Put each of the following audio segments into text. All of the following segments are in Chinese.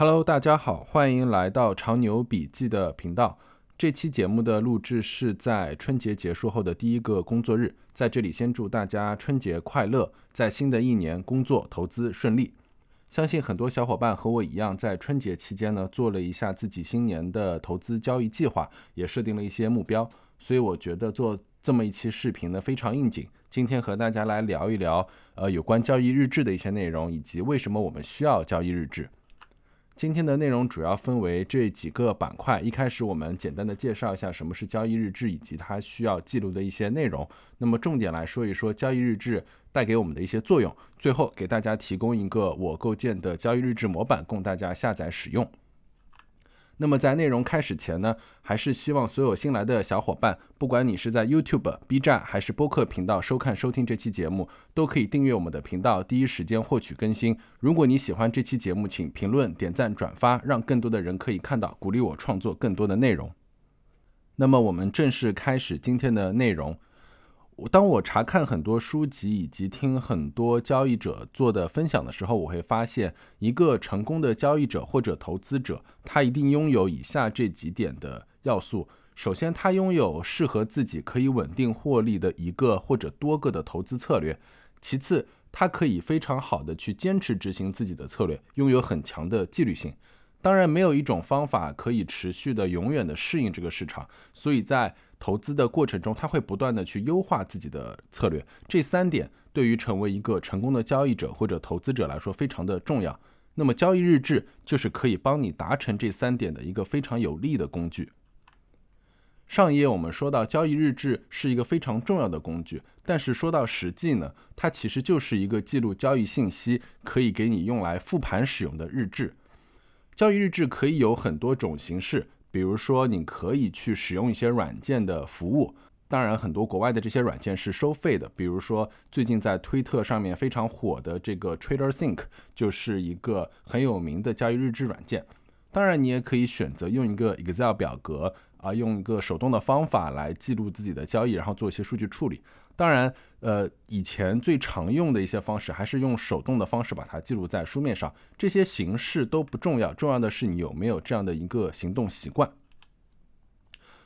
Hello，大家好，欢迎来到长牛笔记的频道。这期节目的录制是在春节结束后的第一个工作日，在这里先祝大家春节快乐，在新的一年工作投资顺利。相信很多小伙伴和我一样，在春节期间呢，做了一下自己新年的投资交易计划，也设定了一些目标，所以我觉得做这么一期视频呢非常应景。今天和大家来聊一聊，呃，有关交易日志的一些内容，以及为什么我们需要交易日志。今天的内容主要分为这几个板块。一开始我们简单的介绍一下什么是交易日志，以及它需要记录的一些内容。那么重点来说一说交易日志带给我们的一些作用。最后给大家提供一个我构建的交易日志模板，供大家下载使用。那么在内容开始前呢，还是希望所有新来的小伙伴，不管你是在 YouTube、B 站还是播客频道收看收听这期节目，都可以订阅我们的频道，第一时间获取更新。如果你喜欢这期节目，请评论、点赞、转发，让更多的人可以看到，鼓励我创作更多的内容。那么我们正式开始今天的内容。当我查看很多书籍以及听很多交易者做的分享的时候，我会发现，一个成功的交易者或者投资者，他一定拥有以下这几点的要素：首先，他拥有适合自己可以稳定获利的一个或者多个的投资策略；其次，他可以非常好的去坚持执行自己的策略，拥有很强的纪律性。当然，没有一种方法可以持续的、永远的适应这个市场，所以在投资的过程中，他会不断的去优化自己的策略。这三点对于成为一个成功的交易者或者投资者来说非常的重要。那么，交易日志就是可以帮你达成这三点的一个非常有力的工具。上一页我们说到，交易日志是一个非常重要的工具，但是说到实际呢，它其实就是一个记录交易信息，可以给你用来复盘使用的日志。交易日志可以有很多种形式，比如说你可以去使用一些软件的服务，当然很多国外的这些软件是收费的，比如说最近在推特上面非常火的这个 TraderSync 就是一个很有名的交易日志软件。当然你也可以选择用一个 Excel 表格啊，用一个手动的方法来记录自己的交易，然后做一些数据处理。当然，呃，以前最常用的一些方式还是用手动的方式把它记录在书面上。这些形式都不重要，重要的是你有没有这样的一个行动习惯。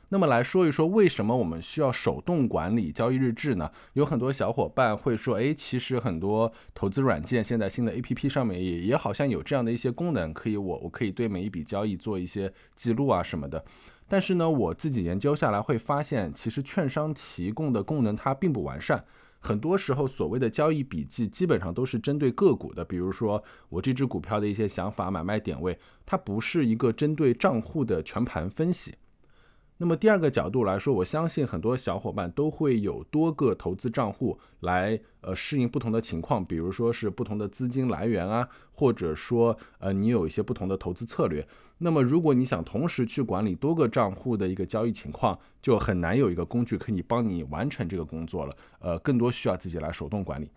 那么来说一说，为什么我们需要手动管理交易日志呢？有很多小伙伴会说，诶，其实很多投资软件现在新的 APP 上面也也好像有这样的一些功能，可以我我可以对每一笔交易做一些记录啊什么的。但是呢，我自己研究下来会发现，其实券商提供的功能它并不完善。很多时候，所谓的交易笔记基本上都是针对个股的，比如说我这只股票的一些想法、买卖点位，它不是一个针对账户的全盘分析。那么第二个角度来说，我相信很多小伙伴都会有多个投资账户来呃适应不同的情况，比如说是不同的资金来源啊，或者说呃你有一些不同的投资策略。那么如果你想同时去管理多个账户的一个交易情况，就很难有一个工具可以帮你完成这个工作了。呃，更多需要自己来手动管理。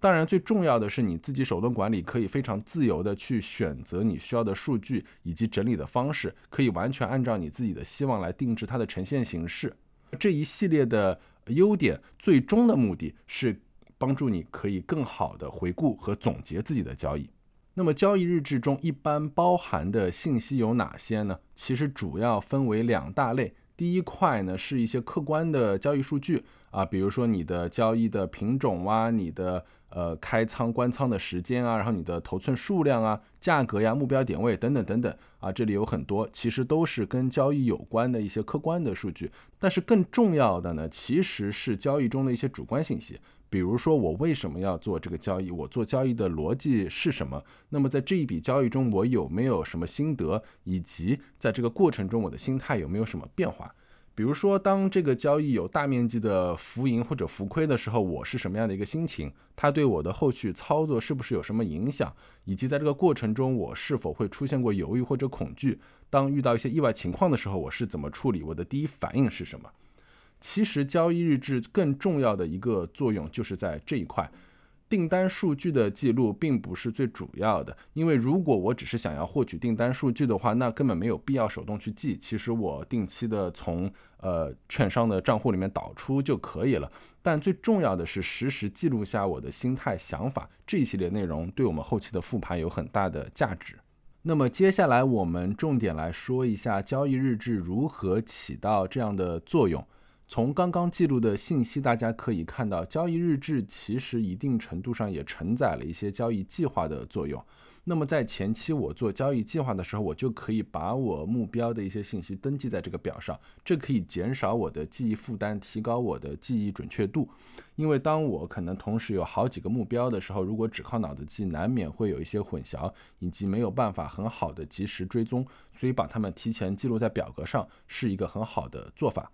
当然，最重要的是你自己手动管理，可以非常自由的去选择你需要的数据以及整理的方式，可以完全按照你自己的希望来定制它的呈现形式。这一系列的优点，最终的目的是帮助你可以更好的回顾和总结自己的交易。那么，交易日志中一般包含的信息有哪些呢？其实主要分为两大类。第一块呢，是一些客观的交易数据啊，比如说你的交易的品种啊，你的。呃，开仓关仓的时间啊，然后你的头寸数量啊，价格呀，目标点位等等等等啊，这里有很多，其实都是跟交易有关的一些客观的数据。但是更重要的呢，其实是交易中的一些主观信息，比如说我为什么要做这个交易，我做交易的逻辑是什么？那么在这一笔交易中，我有没有什么心得，以及在这个过程中我的心态有没有什么变化？比如说，当这个交易有大面积的浮盈或者浮亏的时候，我是什么样的一个心情？它对我的后续操作是不是有什么影响？以及在这个过程中，我是否会出现过犹豫或者恐惧？当遇到一些意外情况的时候，我是怎么处理？我的第一反应是什么？其实，交易日志更重要的一个作用就是在这一块。订单数据的记录并不是最主要的，因为如果我只是想要获取订单数据的话，那根本没有必要手动去记。其实我定期的从呃券商的账户里面导出就可以了。但最重要的是实时记录下我的心态、想法这一系列内容，对我们后期的复盘有很大的价值。那么接下来我们重点来说一下交易日志如何起到这样的作用。从刚刚记录的信息，大家可以看到，交易日志其实一定程度上也承载了一些交易计划的作用。那么在前期我做交易计划的时候，我就可以把我目标的一些信息登记在这个表上，这可以减少我的记忆负担，提高我的记忆准确度。因为当我可能同时有好几个目标的时候，如果只靠脑子记，难免会有一些混淆，以及没有办法很好的及时追踪。所以把它们提前记录在表格上是一个很好的做法。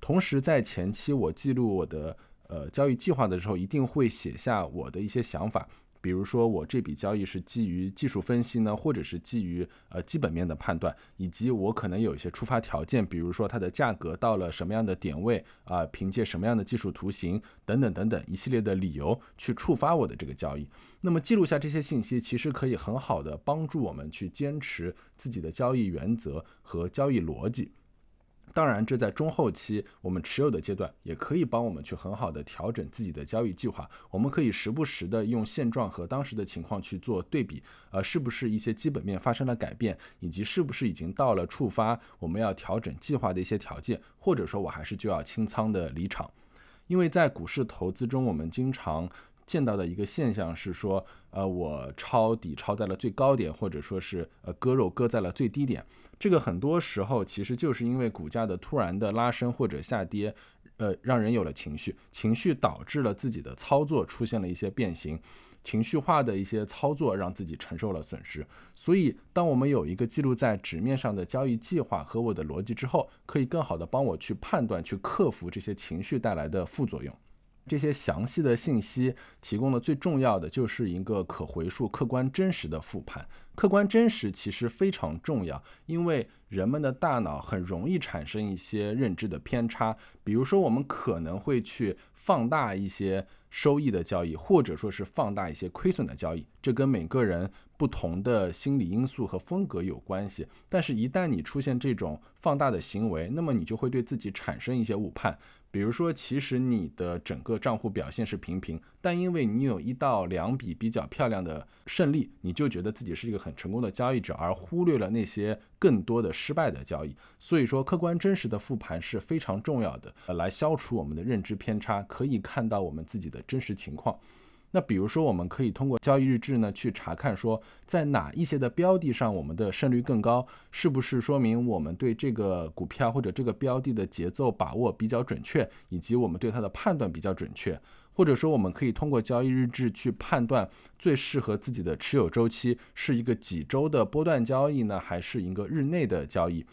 同时，在前期我记录我的呃交易计划的时候，一定会写下我的一些想法，比如说我这笔交易是基于技术分析呢，或者是基于呃基本面的判断，以及我可能有一些触发条件，比如说它的价格到了什么样的点位啊，凭借什么样的技术图形等等等等一系列的理由去触发我的这个交易。那么记录下这些信息，其实可以很好的帮助我们去坚持自己的交易原则和交易逻辑。当然，这在中后期我们持有的阶段，也可以帮我们去很好的调整自己的交易计划。我们可以时不时的用现状和当时的情况去做对比，呃，是不是一些基本面发生了改变，以及是不是已经到了触发我们要调整计划的一些条件，或者说我还是就要清仓的离场。因为在股市投资中，我们经常见到的一个现象是说，呃，我抄底抄在了最高点，或者说是呃割肉割在了最低点。这个很多时候其实就是因为股价的突然的拉升或者下跌，呃，让人有了情绪，情绪导致了自己的操作出现了一些变形，情绪化的一些操作让自己承受了损失。所以，当我们有一个记录在纸面上的交易计划和我的逻辑之后，可以更好的帮我去判断、去克服这些情绪带来的副作用。这些详细的信息提供的最重要的就是一个可回溯、客观、真实的复盘。客观真实其实非常重要，因为人们的大脑很容易产生一些认知的偏差。比如说，我们可能会去放大一些收益的交易，或者说是放大一些亏损的交易，这跟每个人不同的心理因素和风格有关系。但是，一旦你出现这种放大的行为，那么你就会对自己产生一些误判。比如说，其实你的整个账户表现是平平，但因为你有一到两笔比较漂亮的胜利，你就觉得自己是一个很成功的交易者，而忽略了那些更多的失败的交易。所以说，客观真实的复盘是非常重要的，来消除我们的认知偏差，可以看到我们自己的真实情况。那比如说，我们可以通过交易日志呢去查看，说在哪一些的标的上我们的胜率更高，是不是说明我们对这个股票或者这个标的的节奏把握比较准确，以及我们对它的判断比较准确？或者说，我们可以通过交易日志去判断最适合自己的持有周期是一个几周的波段交易呢，还是一个日内的交易？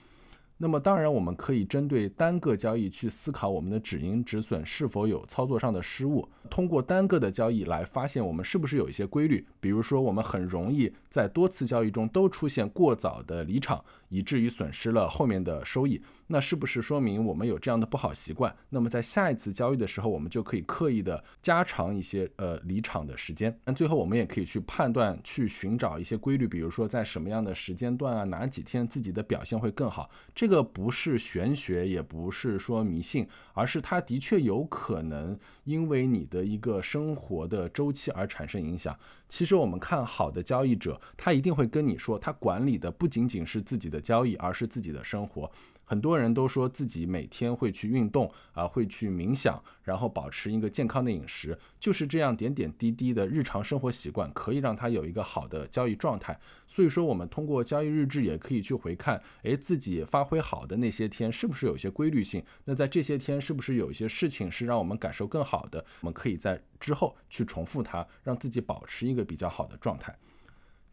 那么当然，我们可以针对单个交易去思考我们的止盈止损是否有操作上的失误。通过单个的交易来发现我们是不是有一些规律，比如说我们很容易在多次交易中都出现过早的离场，以至于损失了后面的收益。那是不是说明我们有这样的不好习惯？那么在下一次交易的时候，我们就可以刻意的加长一些呃离场的时间。那最后我们也可以去判断、去寻找一些规律，比如说在什么样的时间段啊，哪几天自己的表现会更好。这个不是玄学，也不是说迷信，而是它的确有可能因为你的一个生活的周期而产生影响。其实我们看好的交易者，他一定会跟你说，他管理的不仅仅是自己的交易，而是自己的生活。很多人都说自己每天会去运动啊，会去冥想，然后保持一个健康的饮食，就是这样点点滴滴的日常生活习惯，可以让他有一个好的交易状态。所以说，我们通过交易日志也可以去回看，诶，自己发挥好的那些天是不是有些规律性？那在这些天是不是有一些事情是让我们感受更好的？我们可以在之后去重复它，让自己保持一个比较好的状态。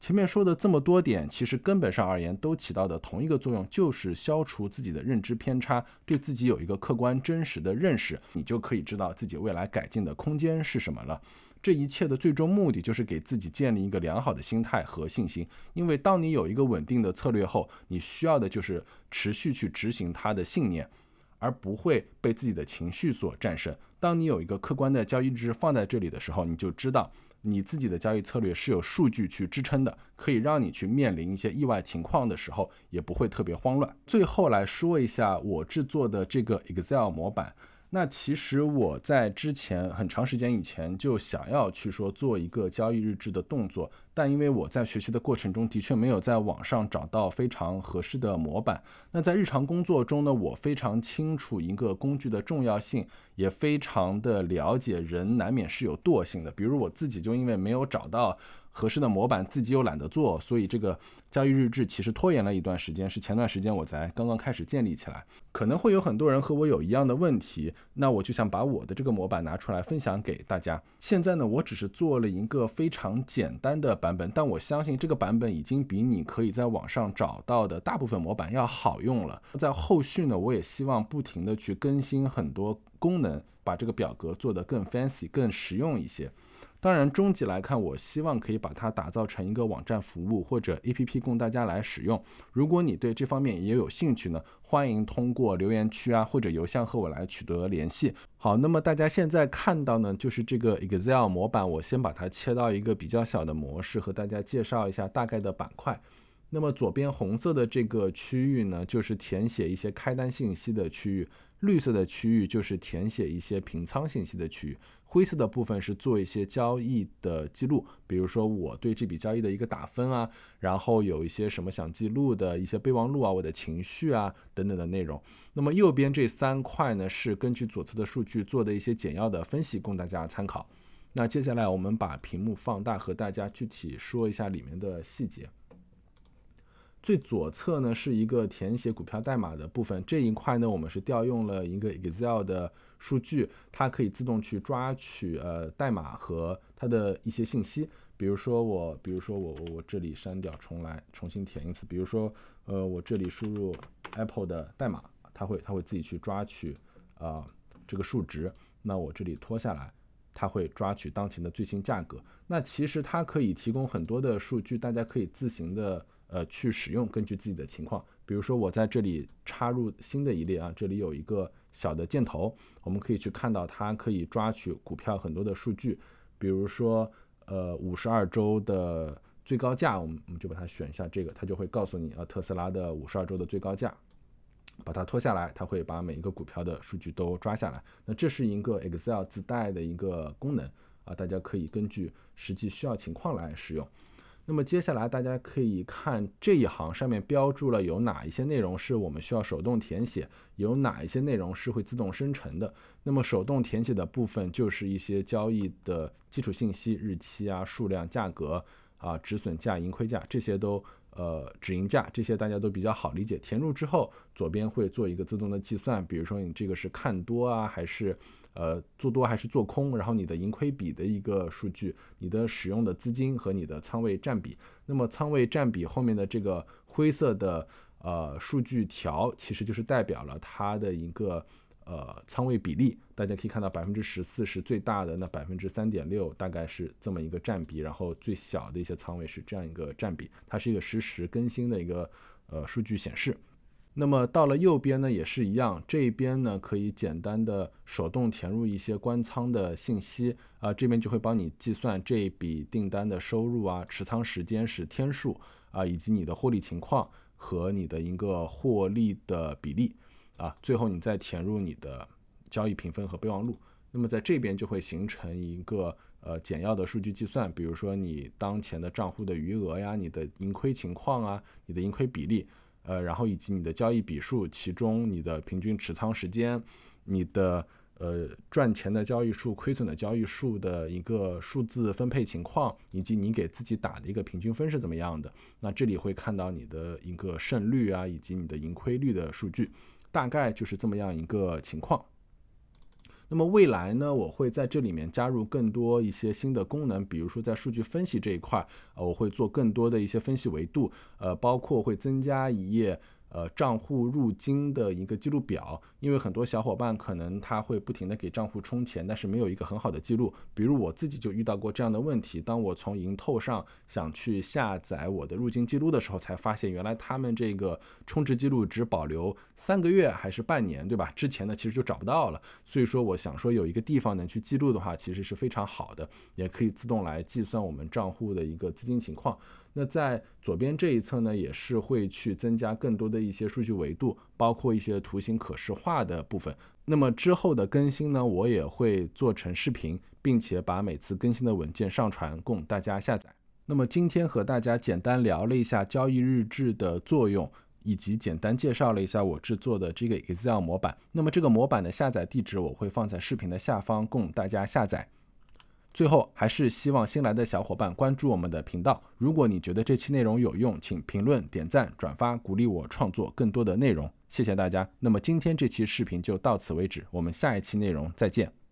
前面说的这么多点，其实根本上而言都起到的同一个作用，就是消除自己的认知偏差，对自己有一个客观真实的认识，你就可以知道自己未来改进的空间是什么了。这一切的最终目的就是给自己建立一个良好的心态和信心，因为当你有一个稳定的策略后，你需要的就是持续去执行它的信念，而不会被自己的情绪所战胜。当你有一个客观的交易日放在这里的时候，你就知道。你自己的交易策略是有数据去支撑的，可以让你去面临一些意外情况的时候也不会特别慌乱。最后来说一下我制作的这个 Excel 模板，那其实我在之前很长时间以前就想要去说做一个交易日志的动作，但因为我在学习的过程中的确没有在网上找到非常合适的模板。那在日常工作中呢，我非常清楚一个工具的重要性，也非常的了解人难免是有惰性的。比如我自己就因为没有找到。合适的模板自己又懒得做，所以这个交易日志其实拖延了一段时间，是前段时间我才刚刚开始建立起来。可能会有很多人和我有一样的问题，那我就想把我的这个模板拿出来分享给大家。现在呢，我只是做了一个非常简单的版本，但我相信这个版本已经比你可以在网上找到的大部分模板要好用了。在后续呢，我也希望不停的去更新很多功能，把这个表格做得更 fancy、更实用一些。当然，终极来看，我希望可以把它打造成一个网站服务或者 APP 供大家来使用。如果你对这方面也有兴趣呢，欢迎通过留言区啊或者邮箱和我来取得联系。好，那么大家现在看到呢，就是这个 Excel 模板，我先把它切到一个比较小的模式，和大家介绍一下大概的板块。那么左边红色的这个区域呢，就是填写一些开单信息的区域；绿色的区域就是填写一些平仓信息的区域。灰色的部分是做一些交易的记录，比如说我对这笔交易的一个打分啊，然后有一些什么想记录的一些备忘录啊，我的情绪啊等等的内容。那么右边这三块呢，是根据左侧的数据做的一些简要的分析，供大家参考。那接下来我们把屏幕放大，和大家具体说一下里面的细节。最左侧呢是一个填写股票代码的部分，这一块呢我们是调用了一个 Excel 的数据，它可以自动去抓取呃代码和它的一些信息，比如说我，比如说我我我这里删掉重来重新填一次，比如说呃我这里输入 Apple 的代码，它会它会自己去抓取啊这个数值，那我这里拖下来，它会抓取当前的最新价格，那其实它可以提供很多的数据，大家可以自行的。呃，去使用，根据自己的情况，比如说我在这里插入新的一列啊，这里有一个小的箭头，我们可以去看到它可以抓取股票很多的数据，比如说呃五十二周的最高价，我们我们就把它选一下这个，它就会告诉你啊特斯拉的五十二周的最高价，把它拖下来，它会把每一个股票的数据都抓下来。那这是一个 Excel 自带的一个功能啊，大家可以根据实际需要情况来使用。那么接下来大家可以看这一行上面标注了有哪一些内容是我们需要手动填写，有哪一些内容是会自动生成的。那么手动填写的部分就是一些交易的基础信息，日期啊、数量、价格啊、止损价、盈亏价这些都呃止盈价这些大家都比较好理解。填入之后，左边会做一个自动的计算，比如说你这个是看多啊还是。呃，做多还是做空，然后你的盈亏比的一个数据，你的使用的资金和你的仓位占比。那么仓位占比后面的这个灰色的呃数据条，其实就是代表了它的一个呃仓位比例。大家可以看到，百分之十四是最大的，那百分之三点六大概是这么一个占比，然后最小的一些仓位是这样一个占比，它是一个实时更新的一个呃数据显示。那么到了右边呢，也是一样，这边呢可以简单的手动填入一些关仓的信息啊，这边就会帮你计算这笔订单的收入啊，持仓时间是天数啊，以及你的获利情况和你的一个获利的比例啊，最后你再填入你的交易评分和备忘录，那么在这边就会形成一个呃简要的数据计算，比如说你当前的账户的余额呀，你的盈亏情况啊，你的盈亏比例。呃，然后以及你的交易笔数，其中你的平均持仓时间，你的呃赚钱的交易数、亏损的交易数的一个数字分配情况，以及你给自己打的一个平均分是怎么样的？那这里会看到你的一个胜率啊，以及你的盈亏率的数据，大概就是这么样一个情况。那么未来呢，我会在这里面加入更多一些新的功能，比如说在数据分析这一块，呃，我会做更多的一些分析维度，呃，包括会增加一页。呃，账户入金的一个记录表，因为很多小伙伴可能他会不停的给账户充钱，但是没有一个很好的记录。比如我自己就遇到过这样的问题，当我从银透上想去下载我的入金记录的时候，才发现原来他们这个充值记录只保留三个月还是半年，对吧？之前的其实就找不到了。所以说，我想说有一个地方能去记录的话，其实是非常好的，也可以自动来计算我们账户的一个资金情况。那在左边这一侧呢，也是会去增加更多的一些数据维度，包括一些图形可视化的部分。那么之后的更新呢，我也会做成视频，并且把每次更新的文件上传供大家下载。那么今天和大家简单聊了一下交易日志的作用，以及简单介绍了一下我制作的这个 Excel 模板。那么这个模板的下载地址我会放在视频的下方供大家下载。最后还是希望新来的小伙伴关注我们的频道。如果你觉得这期内容有用，请评论、点赞、转发，鼓励我创作更多的内容。谢谢大家。那么今天这期视频就到此为止，我们下一期内容再见。